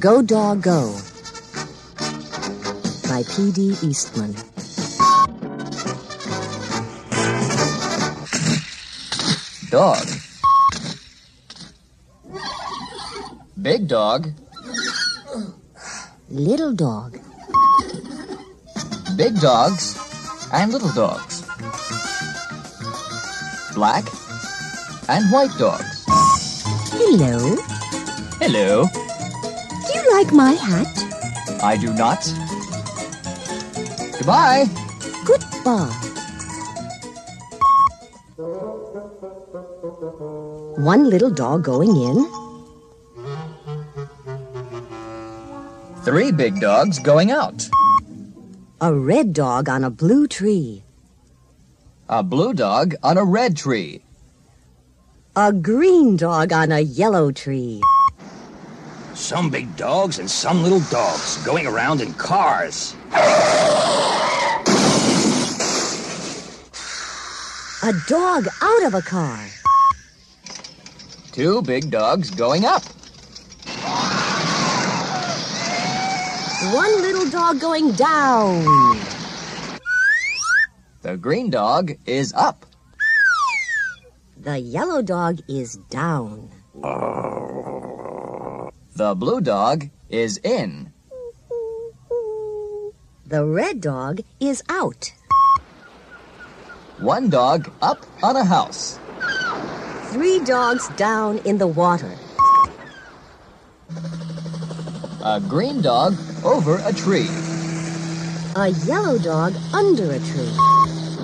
Go Dog Go by P.D. Eastman. Dog. Big dog. Little dog. Big dogs and little dogs. Black and white dogs. Hello. Hello. You like my hat? I do not. Goodbye. Goodbye. One little dog going in. Three big dogs going out. A red dog on a blue tree. A blue dog on a red tree. A green dog on a yellow tree. Some big dogs and some little dogs going around in cars. A dog out of a car. Two big dogs going up. One little dog going down. The green dog is up. The yellow dog is down. Oh. The blue dog is in. The red dog is out. One dog up on a house. Three dogs down in the water. A green dog over a tree. A yellow dog under a tree.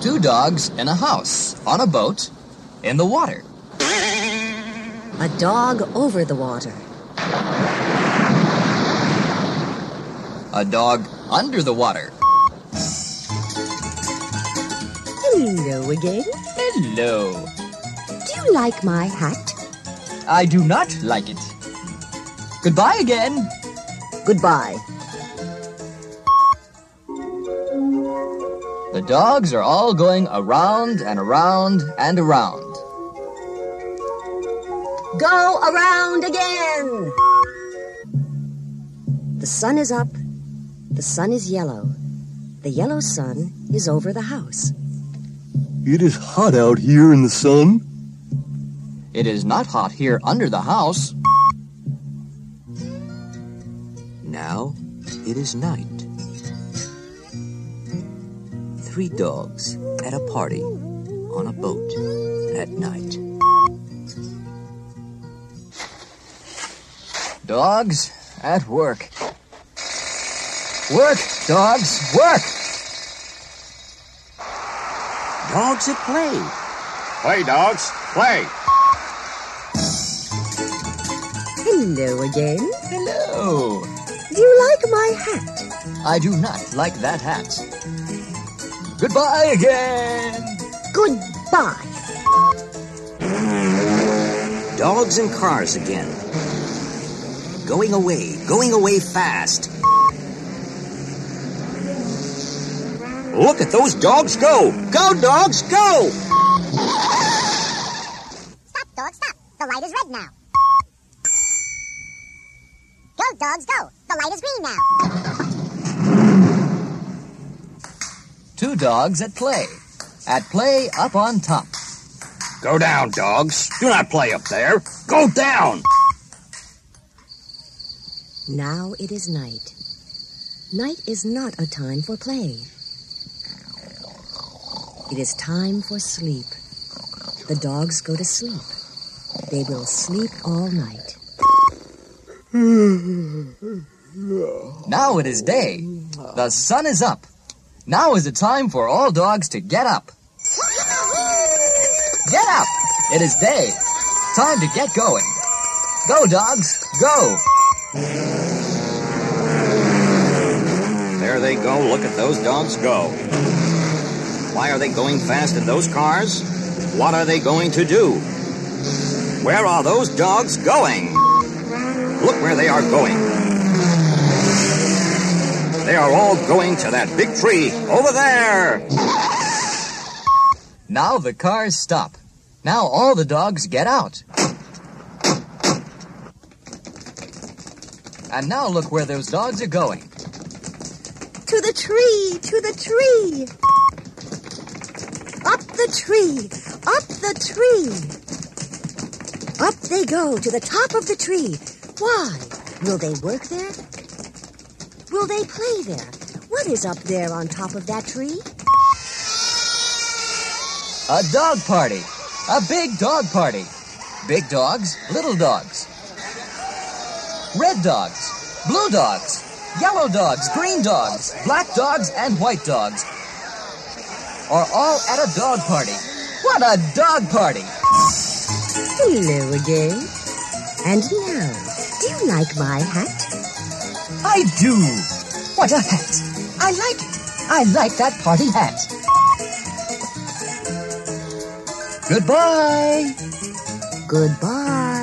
Two dogs in a house, on a boat, in the water. A dog over the water. A dog under the water. Hello again. Hello. Do you like my hat? I do not like it. Goodbye again. Goodbye. The dogs are all going around and around and around. Go around again. The sun is up. The sun is yellow. The yellow sun is over the house. It is hot out here in the sun. It is not hot here under the house. Now it is night. Three dogs at a party on a boat at night. Dogs at work. Work, dogs, work! Dogs at play. Play, dogs, play. Hello again. Hello. Do you like my hat? I do not like that hat. Goodbye again. Goodbye. Dogs and cars again. Going away, going away fast. Look at those dogs go! Go, dogs, go! Stop, dog, stop. The light is red now. Go, dogs, go. The light is green now. Two dogs at play. At play up on top. Go down, dogs. Do not play up there. Go down. Now it is night. Night is not a time for play. It is time for sleep. The dogs go to sleep. They will sleep all night. Now it is day. The sun is up. Now is the time for all dogs to get up. Get up! It is day. Time to get going. Go, dogs, go! There they go. Look at those dogs go. Why are they going fast in those cars? What are they going to do? Where are those dogs going? Look where they are going. They are all going to that big tree over there. Now the cars stop. Now all the dogs get out. And now look where those dogs are going. To the tree, to the tree. Tree, up the tree. Up they go to the top of the tree. Why? Will they work there? Will they play there? What is up there on top of that tree? A dog party. A big dog party. Big dogs, little dogs. Red dogs, blue dogs, yellow dogs, green dogs, black dogs, and white dogs are all at a dog party. What a dog party! Hello again. And now, do you like my hat? I do. What a hat. I like it. I like that party hat. Goodbye. Goodbye.